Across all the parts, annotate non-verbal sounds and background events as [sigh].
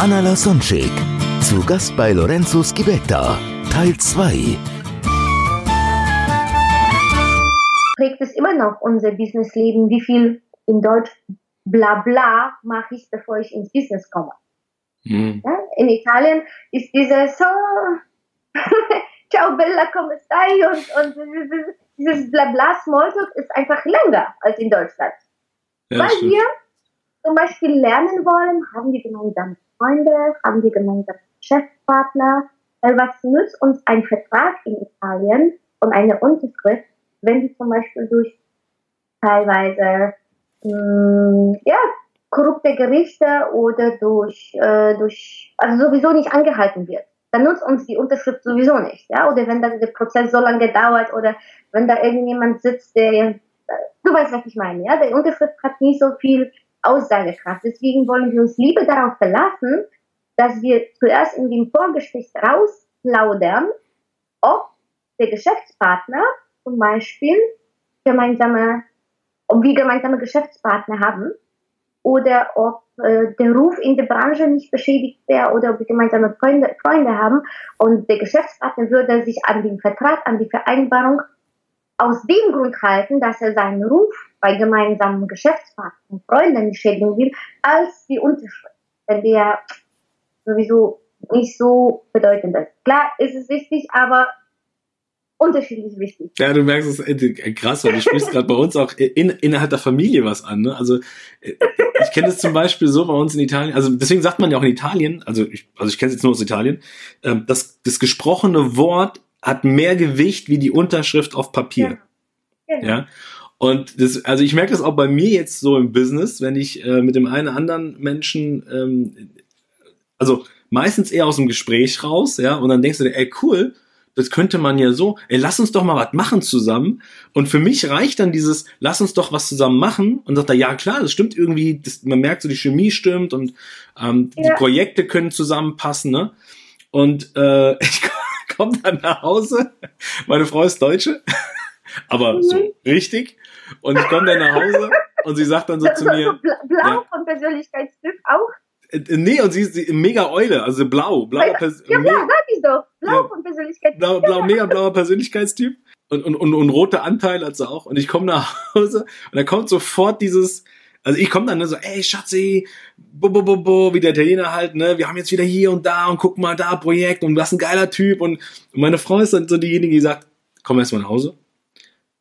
Anna Lasonczek, zu Gast bei Lorenzo Schibetta, Teil 2. prägt es immer noch unser Businessleben, wie viel in Deutsch bla bla mache ich, bevor ich ins Business komme. Mhm. Ja? In Italien ist dieses so, [laughs] ciao Bella, come stai? Und, und dieses, dieses bla bla Smalltalk ist einfach länger als in Deutschland. Ja, Weil stimmt. wir zum Beispiel lernen wollen, haben wir gemeinsame Freunde, haben wir gemeinsame Geschäftspartner. Weil was nützt uns ein Vertrag in Italien und eine Unterschrift, wenn die zum Beispiel durch teilweise mh, ja, korrupte Gerichte oder durch, äh, durch, also sowieso nicht angehalten wird. Dann nutzt uns die Unterschrift sowieso nicht, ja, oder wenn dann der Prozess so lange dauert oder wenn da irgendjemand sitzt, der, äh, du weißt, was ich meine, ja, der Unterschrift hat nicht so viel Aussagekraft. Deswegen wollen wir uns lieber darauf verlassen, dass wir zuerst in dem Vorgespräch rausplaudern, ob der Geschäftspartner zum Beispiel gemeinsame, ob wir gemeinsame Geschäftspartner haben oder ob äh, der Ruf in der Branche nicht beschädigt wäre oder ob wir gemeinsame Freunde, Freunde haben und der Geschäftspartner würde sich an den Vertrag, an die Vereinbarung aus dem Grund halten, dass er seinen Ruf bei gemeinsamen Geschäftspartnern und Freunden schädigen will, als die Unterschrift. Wenn der sowieso nicht so bedeutend ist. Klar ist es wichtig, aber unterschiedlich wichtig. Ja, du merkst es äh, krass, weil du sprichst gerade bei uns auch in, innerhalb der Familie was an. Ne? Also äh, ich kenne es zum Beispiel so bei uns in Italien, also deswegen sagt man ja auch in Italien, also ich, also ich kenne es jetzt nur aus Italien, ähm, dass das gesprochene Wort hat mehr Gewicht wie die Unterschrift auf Papier. Genau. Ja. Und das, also ich merke das auch bei mir jetzt so im Business, wenn ich äh, mit dem einen anderen Menschen, ähm, also meistens eher aus dem Gespräch raus, ja, und dann denkst du dir, ey, cool, das könnte man ja so, ey, lass uns doch mal was machen zusammen. Und für mich reicht dann dieses, lass uns doch was zusammen machen. Und sagt er, ja klar, das stimmt irgendwie, das, man merkt so, die Chemie stimmt und ähm, die Ja. Projekte können zusammenpassen, ne? Und äh, [laughs] ich komme dann nach Hause, meine Frau ist Deutsche, [laughs] aber so richtig. Und ich komme dann nach Hause und sie sagt dann so zu so, mir, so bla- blau Ja. von Persönlichkeitstyp auch. äh, nee, und sie ist mega Eule, also blau, blauer Pers Ja, blau, sag ich doch. Blau Ja. von Persönlichkeitstyp. blau, blau, mega blauer Persönlichkeitstyp und, und, und, und rote Anteile hat sie auch. Und ich komme nach [laughs] Hause und dann kommt sofort dieses, also ich komme dann ne, so, ey Schatzi, bo, bo, bo, bo, wie der Italiener halt, ne, wir haben jetzt wieder hier und da und guck mal da, Projekt und was ein geiler Typ. Und, und meine Frau ist dann so diejenige, die sagt, komm erst mal nach Hause,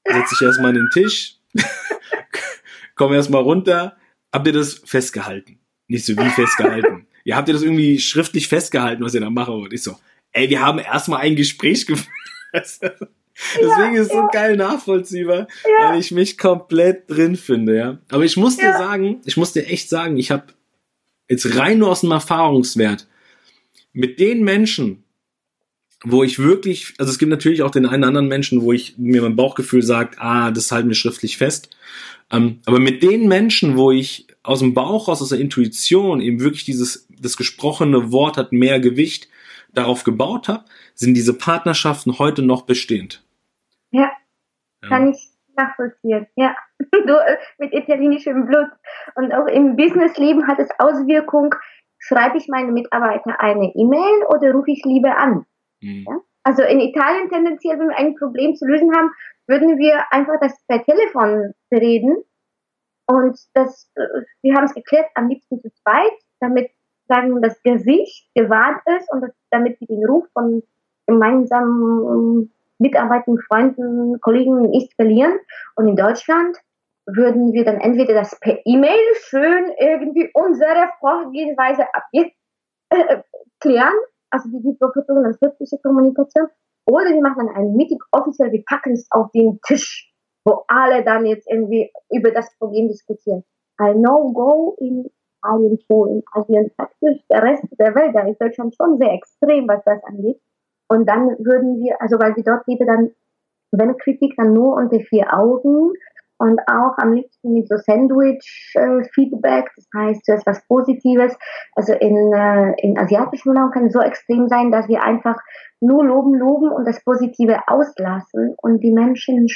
setz dich erst mal an den Tisch, [laughs] komm erst mal runter, habt ihr das festgehalten? Nicht so wie festgehalten. Ja, habt ihr das irgendwie schriftlich festgehalten, was ihr da machen wollt? Ich so, ey, wir haben erstmal ein Gespräch [laughs] geführt. [laughs] Deswegen ist es so geil nachvollziehbar, weil ich mich komplett drin finde, ja. Aber ich muss dir Ja. sagen, ich muss dir echt sagen, ich habe jetzt rein nur aus dem Erfahrungswert mit den Menschen, wo ich wirklich, also es gibt natürlich auch den einen oder anderen Menschen, wo ich mir mein Bauchgefühl sagt, ah, das halten wir schriftlich fest. Ähm, aber mit den Menschen, wo ich aus dem Bauch raus, aus der Intuition eben wirklich dieses, das gesprochene Wort hat mehr Gewicht, darauf gebaut habe, sind diese Partnerschaften heute noch bestehend. Ja, Ja. kann ich nachvollziehen. Ja, [laughs] du äh, mit italienischem Blut. Und auch im Businessleben hat es Auswirkung. Schreibe ich meine Mitarbeiter eine E-Mail oder rufe ich lieber an? Mhm. Also in Italien tendenziell, wenn wir ein Problem zu lösen haben, würden wir einfach das per Telefon bereden. Und das, äh, wir haben es geklärt, am liebsten zu zweit, damit sagen das Gesicht gewahrt ist und das, damit wir den Ruf von gemeinsamen mitarbeitenden Freunden, Kollegen nicht verlieren. Und in Deutschland würden wir dann entweder das per E-Mail schön irgendwie unsere Vorgehensweise abklären, äh, klären, also die, die professionelle schriftliche Kommunikation, oder wir machen dann ein Meeting offiziell, wir packen es auf den Tisch, wo alle dann jetzt irgendwie über das Problem diskutieren. Ein No-Go in Italien, Polen, Asien, praktisch der Rest der Welt, da ist Deutschland schon sehr extrem, was das angeht. Und dann würden wir, also weil wir dort leben, dann, wenn Kritik, dann nur unter vier Augen und auch am liebsten mit so Sandwich-Feedback, das heißt zuerst was Positives. Also in, äh, in asiatischen Raum kann es so extrem sein, dass wir einfach nur loben, loben und das Positive auslassen und die Menschen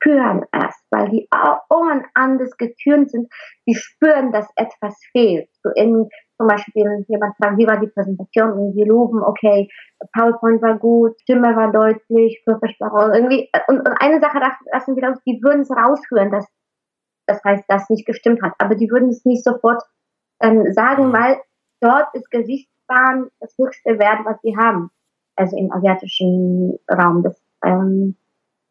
spüren es, weil die Ohren anders getürnt sind. Die spüren, dass etwas fehlt. So in, zum Beispiel jemand fragt, wie war die Präsentation und wir loben, okay, PowerPoint war gut, Stimme war deutlich, Körpersprache irgendwie. Und, und eine Sache lassen wir raus, die würden es raushören, dass das heißt, das nicht gestimmt hat. Aber die würden es nicht sofort ähm, sagen, mhm. weil dort ist Gesichtsbahn das höchste Wert, was sie haben. Also im asiatischen Raum. Das, ähm,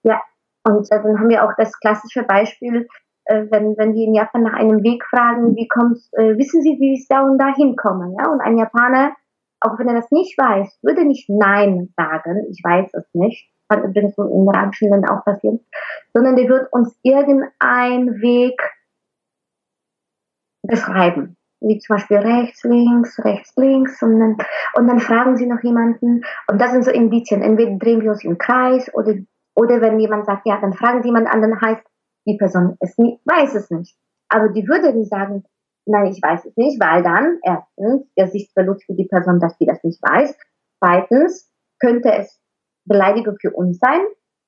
ja, und äh, dann haben wir auch das klassische Beispiel, äh, wenn, wenn die in Japan nach einem Weg fragen, wie kommst, äh, wissen Sie, wie ich da und da hinkomme? Ja? Und ein Japaner, auch wenn er das nicht weiß, würde nicht Nein sagen, ich weiß es nicht, kann übrigens in arabischen Ländern auch passieren, sondern der wird uns irgendein Weg beschreiben. Wie zum Beispiel rechts, links, rechts, links und dann, und dann fragen sie noch jemanden und das sind so Indizien. Entweder drehen wir uns im Kreis oder oder wenn jemand sagt, ja, dann fragen Sie jemand an, dann heißt, die Person es nie, weiß es nicht. Aber die würde nicht sagen, nein, ich weiß es nicht, weil dann erstens Gesichtsverlust für die Person, dass sie das nicht weiß. Zweitens könnte es Beleidigung für uns sein,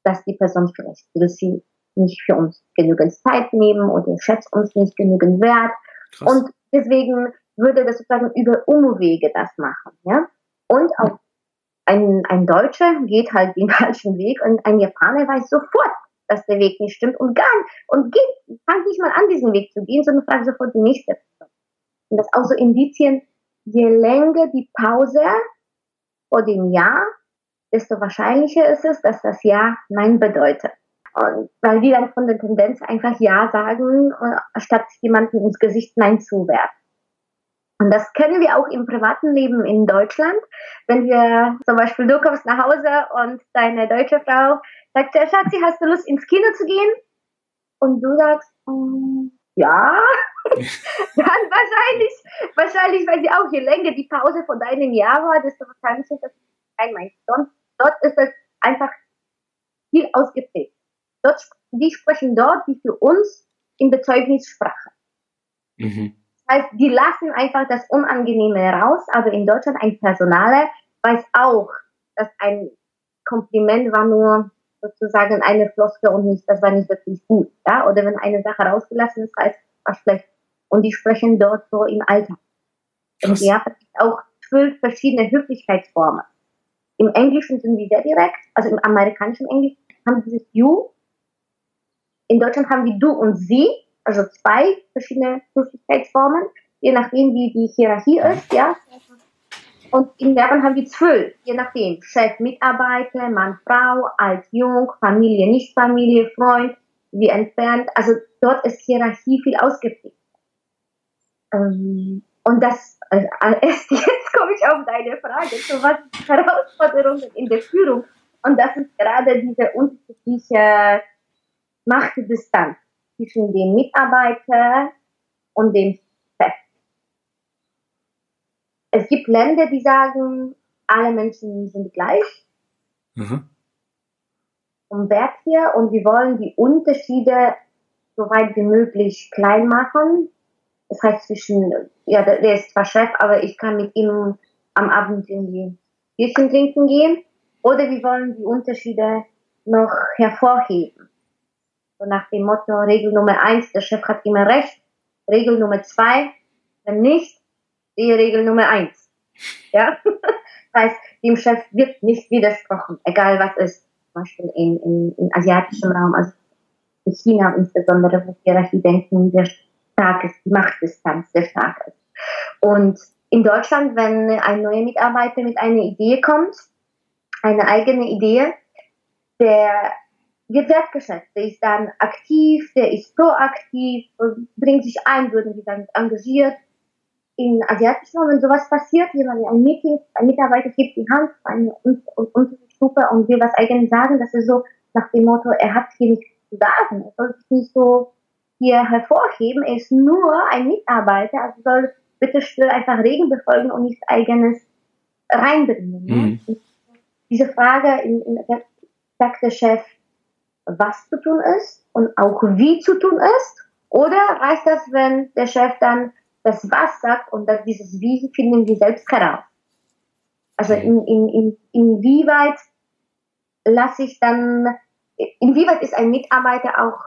dass die Person vielleicht will sie nicht für uns genügend Zeit nehmen oder schätzt uns nicht genügend Wert. Krass. Und deswegen würde das sozusagen über Umwege das machen, ja. Und auch ein, ein Deutscher geht halt den [laughs] falschen Weg und ein Japaner weiß sofort, dass der Weg nicht stimmt und gar und geht, fangt nicht mal an, diesen Weg zu gehen, sondern fragt sofort die nächste Person. Und das auch so Indizien, je länger die Pause vor dem Ja, desto wahrscheinlicher ist es, dass das Ja Nein bedeutet. Und weil die dann von der Tendenz einfach Ja sagen, äh, statt jemanden ins Gesicht Nein zu werfen. Und das kennen wir auch im privaten Leben in Deutschland. Wenn wir zum Beispiel, du kommst nach Hause und deine deutsche Frau sagt, Schatzi, hast du Lust ins Kino zu gehen? Und du sagst, mm, ja, [laughs] dann wahrscheinlich, wahrscheinlich, weil sie auch, je länger die Pause von deinem Jahr war, desto wahrscheinlicher ist das kein Mensch. Dort ist es einfach viel ausgeprägt. Dort, die sprechen dort wie für uns in Bezeugnissprache. Mhm heißt, die lassen einfach das Unangenehme raus, aber in Deutschland ein Personaler weiß auch, dass ein Kompliment war nur sozusagen eine Floskel und nicht, das war nicht wirklich gut, ja, oder wenn eine Sache rausgelassen ist, heißt, war schlecht. Und die sprechen dort so im Alter. Und die haben auch zwölf verschiedene Höflichkeitsformen. Im Englischen sind die sehr direkt, also im amerikanischen Englisch haben die dieses You. In Deutschland haben die du und sie also zwei verschiedene Höflichkeitsformen, je nachdem, wie die Hierarchie ist, ja. Und in Japan haben wir zwölf, je nachdem. Chef, Mitarbeiter, Mann, Frau, alt, jung, Familie, nicht Familie, Freund, wie entfernt. Also dort ist Hierarchie viel ausgeprägt. Ähm, und das, also [laughs] erst jetzt komme ich auf deine Frage, so was Herausforderungen in der Führung. Und das ist gerade diese unterschiedliche Machtdistanz zwischen dem Mitarbeiter und dem Chef. Es gibt Länder, die sagen, alle Menschen sind gleich. Mhm. Vom Wert hier und wir wollen die Unterschiede so weit wie möglich klein machen. Das heißt zwischen, ja, der ist zwar Chef, aber ich kann mit ihm am Abend in die Bierchen trinken gehen. Oder wir wollen die Unterschiede noch hervorheben. So nach dem Motto, Regel Nummer eins, der Chef hat immer recht. Regel Nummer zwei, wenn nicht, die Regel Nummer eins. [laughs] Ja? Das heißt, dem Chef wird nicht widersprochen, egal was ist. Zum Beispiel in, in, in asiatischem Raum, also in China insbesondere, wo Hierarchie-Denken sehr stark ist, die Machtdistanz sehr stark ist. Und in Deutschland, wenn ein neuer Mitarbeiter mit einer Idee kommt, eine eigene Idee, der wertgeschätzt. Der ist dann aktiv, der ist proaktiv, bringt sich ein, würden wir sagen, engagiert. In asiatischen wenn sowas passiert, jemand ein Meeting, ein Mitarbeiter gibt die Hand, eine Unterstufe und will was eigentlich sagen, das ist so nach dem Motto, er hat hier nichts zu sagen, er soll sich nicht so hier hervorheben, er ist nur ein Mitarbeiter, also soll bitte still einfach Regen befolgen und nichts eigenes reinbringen. Ne? Mhm. Diese Frage, in, in, sagt der Chef, was zu tun ist und auch wie zu tun ist? Oder reicht das, wenn der Chef dann das Was sagt und dass dieses Wie finden wir selbst heraus? Also in, in, in, inwieweit lasse ich dann, inwieweit ist ein Mitarbeiter auch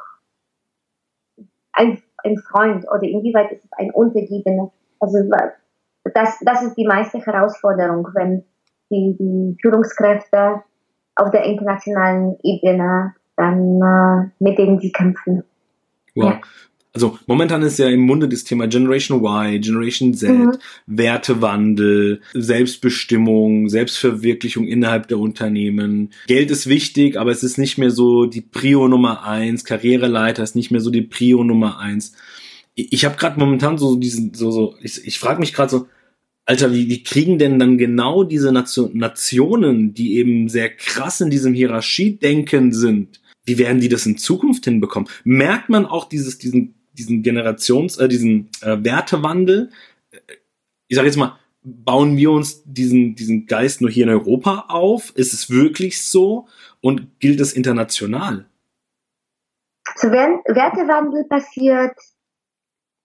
ein, ein Freund oder inwieweit ist es ein Untergebener? Also das, das ist die meiste Herausforderung, wenn die, die Führungskräfte auf der internationalen Ebene dann äh, mit denen sie kämpfen. Wow. Ja. Also momentan ist ja im Munde das Thema Generation Y, Generation Z, mhm. Wertewandel, Selbstbestimmung, Selbstverwirklichung innerhalb der Unternehmen. Geld ist wichtig, aber es ist nicht mehr so die Prio Nummer eins. Karriereleiter ist nicht mehr so die Prio Nummer eins. Ich, ich habe gerade momentan so diesen, so, so, ich, ich frage mich gerade so, Alter, wie, wie kriegen denn dann genau diese Nation, Nationen, die eben sehr krass in diesem Hierarchiedenken sind, wie werden die das in Zukunft hinbekommen? Merkt man auch dieses, diesen, diesen Generations, äh, diesen äh, Wertewandel? Äh, ich sage jetzt mal, bauen wir uns diesen, diesen Geist nur hier in Europa auf? Ist es wirklich so? Und gilt es international? So, Wertewandel passiert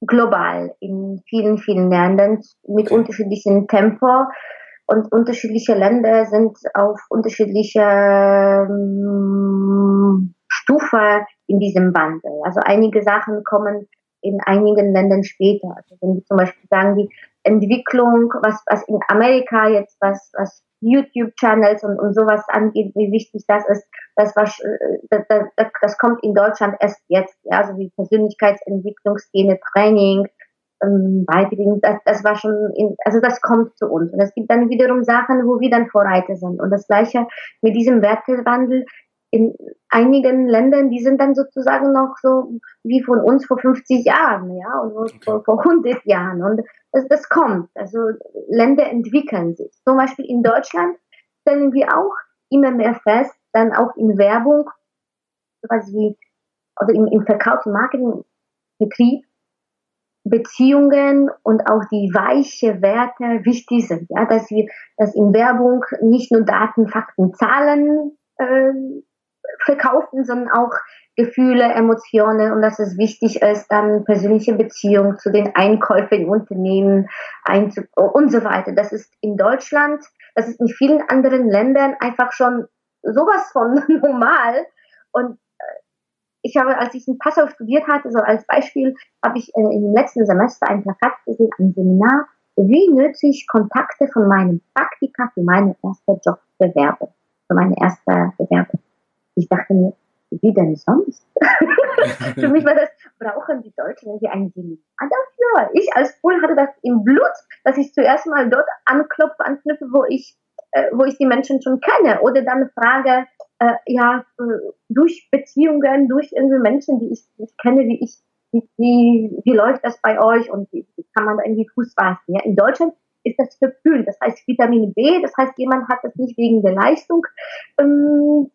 global in vielen, vielen Ländern mit okay. unterschiedlichem Tempo und unterschiedliche Länder sind auf unterschiedlicher ähm, Stufe in diesem Wandel. Also einige Sachen kommen in einigen Ländern später. Also wenn wir zum Beispiel sagen, die Entwicklung, was, was in Amerika jetzt, was, was YouTube-Channels und, und sowas angeht, wie wichtig das ist, das, was, das, das, das kommt in Deutschland erst jetzt, ja, also wie Persönlichkeitsentwicklung, Szene, Training, ähm, Weiterbildung, das, das war schon, in, also das kommt zu uns. Und es gibt dann wiederum Sachen, wo wir dann Vorreiter sind. Und das Gleiche mit diesem Wertewandel in einigen Ländern, die sind dann sozusagen noch so wie von uns vor 50 Jahren, ja, und okay. vor, vor 100 Jahren. Und das, das kommt. Also Länder entwickeln sich. Zum Beispiel in Deutschland stellen wir auch immer mehr fest, dann auch in Werbung, sowas wie, also im, im Verkauf, im Marketingbetrieb, Beziehungen und auch die weiche Werte wichtig sind, ja, dass wir, dass in Werbung nicht nur Daten, Fakten, Zahlen äh, verkaufen, sondern auch Gefühle, Emotionen und dass es wichtig ist, dann persönliche Beziehungen zu den Einkäufern im Unternehmen einzu und so weiter. Das ist in Deutschland, das ist in vielen anderen Ländern einfach schon sowas von [laughs] normal und ich habe, als ich in Passau studiert hatte, so als Beispiel, habe ich äh, im letzten Semester ein Plakat gesehen, ein Seminar, wie nütze ich Kontakte von meinem Praktika für meine erste Jobbewerbung, für meine erste Bewerbung. Ich dachte mir, wie denn sonst? [laughs] Für mich war das, brauchen die Deutschen irgendwie ein Seminar dafür? Ich als Pool hatte das im Blut, dass ich zuerst mal dort anklopfe, anknüpfe, wo ich, äh, wo ich die Menschen schon kenne. Oder dann frage, äh, ja, äh, durch Beziehungen, durch irgendwie Menschen, die ich, die ich kenne, wie ich, wie, wie, wie läuft das bei euch und wie, wie kann man da irgendwie Fuß fassen? Ja? In Deutschland ist das verpönt. Das heißt Vitamin B, das heißt, jemand hat das nicht wegen der Leistung ähm,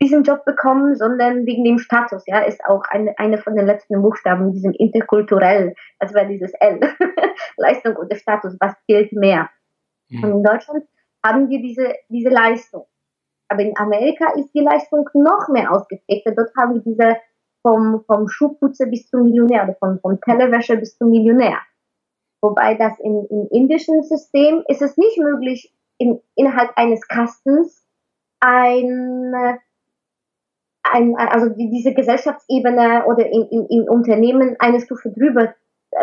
diesen Job bekommen, sondern wegen dem Status. Ja, ist auch eine, eine von den letzten Buchstaben, diesem interkulturell, das war dieses L, [laughs] Leistung oder Status, was gilt mehr. Mhm. Und in Deutschland haben wir diese, diese Leistung. Aber in Amerika ist die Leistung noch mehr ausgeprägt. Dort haben wir diese vom, vom Schuhputzer bis zum Millionär oder vom, vom Tellerwäscher bis zum Millionär. Wobei das im, im indischen System ist es nicht möglich, in, innerhalb eines Kastens ein, ein, also diese Gesellschaftsebene oder im Unternehmen eine Stufe drüber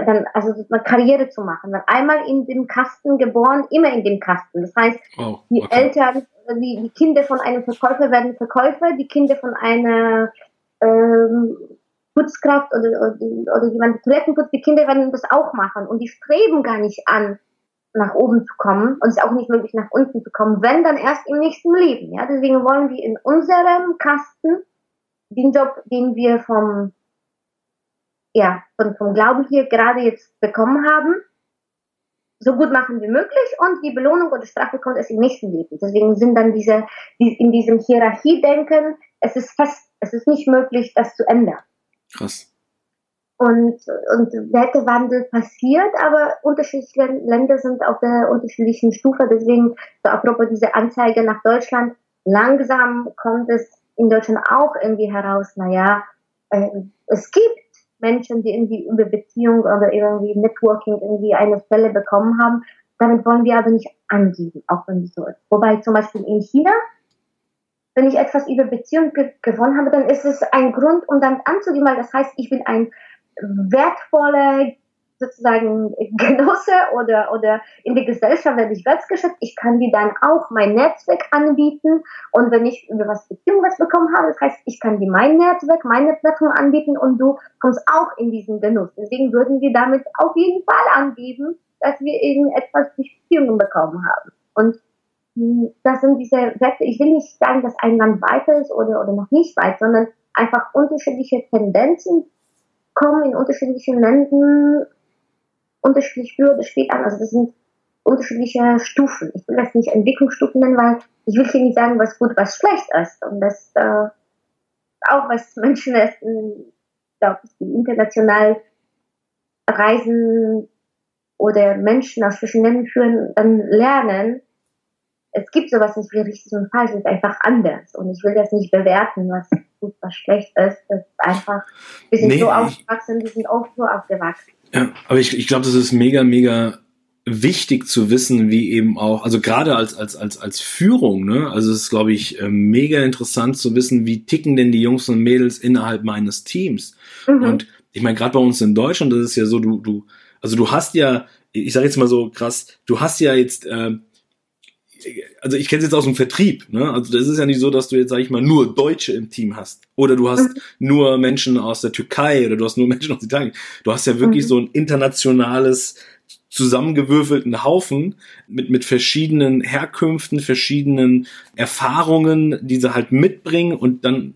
dann, also eine Karriere zu machen. Dann einmal in dem Kasten geboren, immer in dem Kasten. Das heißt, oh, okay. die Eltern, die, die Kinder von einem Verkäufer werden Verkäufer, die Kinder von einer ähm, Putzkraft oder, oder, oder jemand Toiletten putzt, die Kinder werden das auch machen und die streben gar nicht an, nach oben zu kommen und es ist auch nicht möglich, nach unten zu kommen, wenn dann erst im nächsten Leben. Ja, deswegen wollen wir in unserem Kasten den Job, den wir vom, ja, von, vom Glauben hier gerade jetzt bekommen haben, so gut machen wie möglich und die Belohnung oder Strafe kommt erst im nächsten Leben. Deswegen sind dann diese, die, in diesem Hierarchiedenken, es ist fest, es ist nicht möglich, das zu ändern. Krass. und, und Wertewandel passiert, aber unterschiedliche Länder sind auf der unterschiedlichen Stufe. Deswegen, so apropos diese Anzeige nach Deutschland, langsam kommt es in Deutschland auch irgendwie heraus, naja, äh, es gibt Menschen, die irgendwie über Beziehung oder irgendwie Networking irgendwie eine Stelle bekommen haben. Damit wollen wir aber nicht angeben, auch wenn es so ist. Wobei zum Beispiel in China, wenn ich etwas über Beziehung ge gewonnen habe, dann ist es ein Grund, um dann anzugeben, weil das heißt, ich bin ein wertvolle sozusagen Genosse oder, oder in der Gesellschaft werde ich wertgeschätzt. Ich kann dir dann auch mein Netzwerk anbieten. Und wenn ich über was Beziehung was bekommen habe, das heißt, ich kann dir mein Netzwerk, meine Plattform anbieten und du kommst auch in diesen Genuss. Deswegen würden wir damit auf jeden Fall angeben, dass wir irgendetwas durch Beziehungen bekommen haben. Und hm, das sind diese Werte, ich will nicht sagen, dass ein Land weiter ist oder, oder noch nicht weit, sondern einfach unterschiedliche Tendenzen, kommen in unterschiedlichen Ländern unterschiedlich früh oder spät an. Also das sind unterschiedliche Stufen. Ich will das nicht Entwicklungsstufen nennen, weil ich will hier nicht sagen, was gut, was schlecht ist. Und das äh, auch was [laughs] Menschen ist, glaube ich, die international reisen oder Menschen aus verschiedenen Ländern führen, dann lernen, es gibt sowas nicht wie richtig und falsch, es ist einfach anders. Und ich will das nicht bewerten, was gut, was schlecht ist. Das ist einfach, wir sind nee, so aufgewachsen, wir sind auch so aufgewachsen. Ja, aber ich, ich glaube, das ist mega, mega wichtig zu wissen, wie eben auch, also gerade als, als, als, als Führung, ne, also es ist, glaube ich, äh, mega interessant zu wissen, wie ticken denn die Jungs und Mädels innerhalb meines Teams. Mhm. Und ich meine, gerade bei uns in Deutschland, das ist ja so, du, du, also du hast ja, ich sage jetzt mal so krass, du hast ja jetzt äh, also ich kenne es jetzt aus dem Vertrieb, ne? Also das ist ja nicht so, dass du jetzt, sag ich mal, nur Deutsche im Team hast. Oder du hast mhm. nur Menschen aus der Türkei oder du hast nur [laughs] Menschen aus Italien. Du hast ja wirklich mhm. so ein internationales, zusammengewürfelten Haufen mit, mit verschiedenen Herkünften, verschiedenen Erfahrungen, die sie halt mitbringen und dann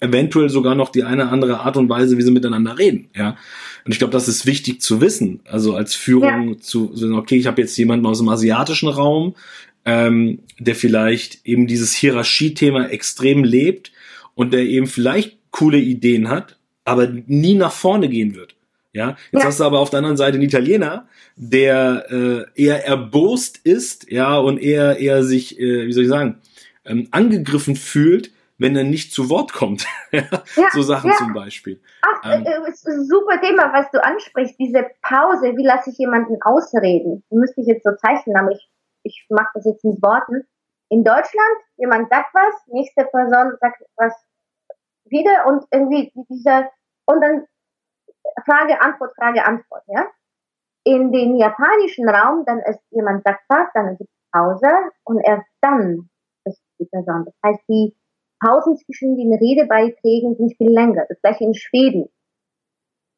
eventuell sogar noch die eine andere Art und Weise, wie sie miteinander reden, ja. Und ich glaube, das ist wichtig zu wissen, also als Führung ja. zu, okay, ich habe jetzt jemanden aus dem asiatischen Raum, ähm, der vielleicht eben dieses Hierarchiethema extrem lebt und der eben vielleicht coole Ideen hat, aber nie nach vorne gehen wird. Ja, jetzt ja. hast du aber auf der anderen Seite einen Italiener, der äh, eher erbost ist, ja, und eher eher sich, äh, wie soll ich sagen, ähm, angegriffen fühlt, wenn er nicht zu Wort kommt. [laughs] ja, so Sachen ja. zum Beispiel. Ach, ähm, äh, ist ein super Thema, was du ansprichst. Diese Pause, wie lasse ich jemanden ausreden? Müsste ich jetzt so zeichnen, aber ich ich mache das jetzt mit Worten. In Deutschland, jemand sagt was, nächste Person sagt was wieder und irgendwie dieser, und dann Frage, Antwort, Frage, Antwort, ja. In den japanischen Raum, dann ist jemand sagt was, dann gibt es Pause und erst dann ist die Person. Das heißt, die Pausen zwischen den Redebeiträgen sind viel länger. Das gleiche in Schweden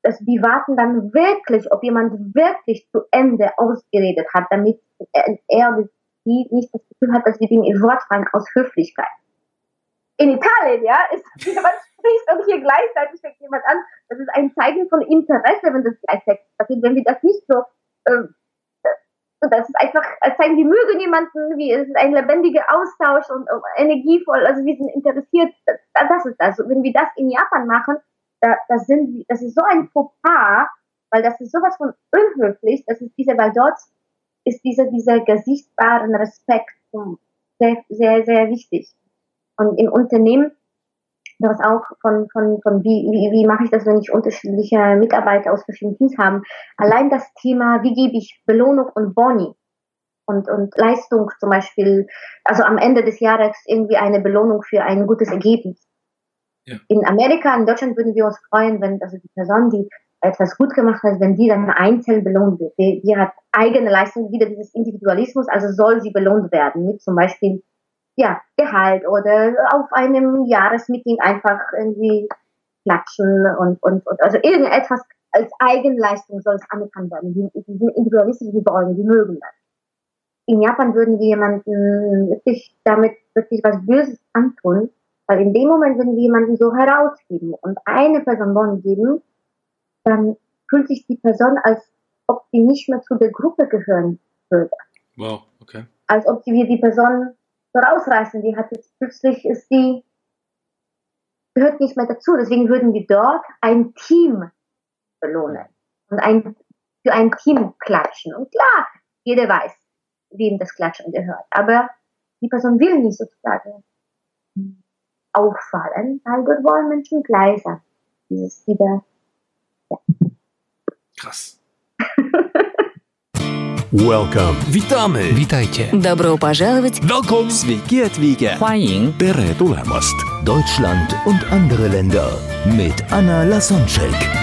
dass die warten dann wirklich, ob jemand wirklich zu Ende ausgeredet hat, damit er sie nicht das Gefühl hat, dass wir ihm in Wort fallen aus Höflichkeit. In Italien, ja, ist [laughs] jemand spricht und hier gleichzeitig fängt jemand an. Das ist ein Zeichen von Interesse, wenn das gleichzeitig passiert. Wenn wir das nicht so, äh, das ist einfach als Zeichen, wir mögen jemanden, wie es ist ein lebendiger Austausch und, und energievoll, also wir sind interessiert. Das, das ist das. Wenn wir das in Japan machen, da, da sind, das ist so ein Fauxpas, weil das ist sowas von unhöflich, das ist dieser, weil dort ist dieser, dieser gesichtbaren Respekt sehr, sehr, sehr wichtig. Und im Unternehmen, das auch von, von, von wie, wie, wie mache ich das, wenn ich unterschiedliche Mitarbeiter aus verschiedenen Teams habe. Allein das Thema, wie gebe ich Belohnung und Boni und, und Leistung zum Beispiel, also am Ende des Jahres irgendwie eine Belohnung für ein gutes Ergebnis. In Amerika, in Deutschland würden wir uns freuen, wenn also die Person, die etwas gut gemacht hat, wenn die dann einzeln belohnt wird. Die, die hat eigene Leistung, wieder dieses Individualismus, also soll sie belohnt werden mit zum Beispiel ja, Gehalt oder auf einem Jahresmeeting einfach irgendwie klatschen und, und, und also irgendetwas als Eigenleistung soll es anerkannt werden. Die, die sind individualistisch, die wollen, die mögen das. In Japan würden wir jemanden wirklich damit wirklich was Böses antun, weil in dem Moment, wenn wir jemanden so herausgeben und eine Person Bonn geben, dann fühlt sich die Person, als ob sie nicht mehr zu der Gruppe gehören würde. Wow, okay. Als ob wir die Person so rausreißen. Die hat jetzt plötzlich ist die, gehört nicht mehr dazu. Deswegen würden wir dort ein Team belohnen und ein, für ein Team klatschen. Und klar, jeder weiß, wem das Klatschen gehört. Aber die Person will nicht sozusagen auffallen, weil dort wollen Menschen gleich sein. Dieses wieder, Krass. [laughs] Welcome. Witamy! Witajcie! Добро пожаловать! Welcome! Sveiki atvykę. 欢迎 Tere tulemast. Deutschland und andere Länder mit Anna Lasonczek.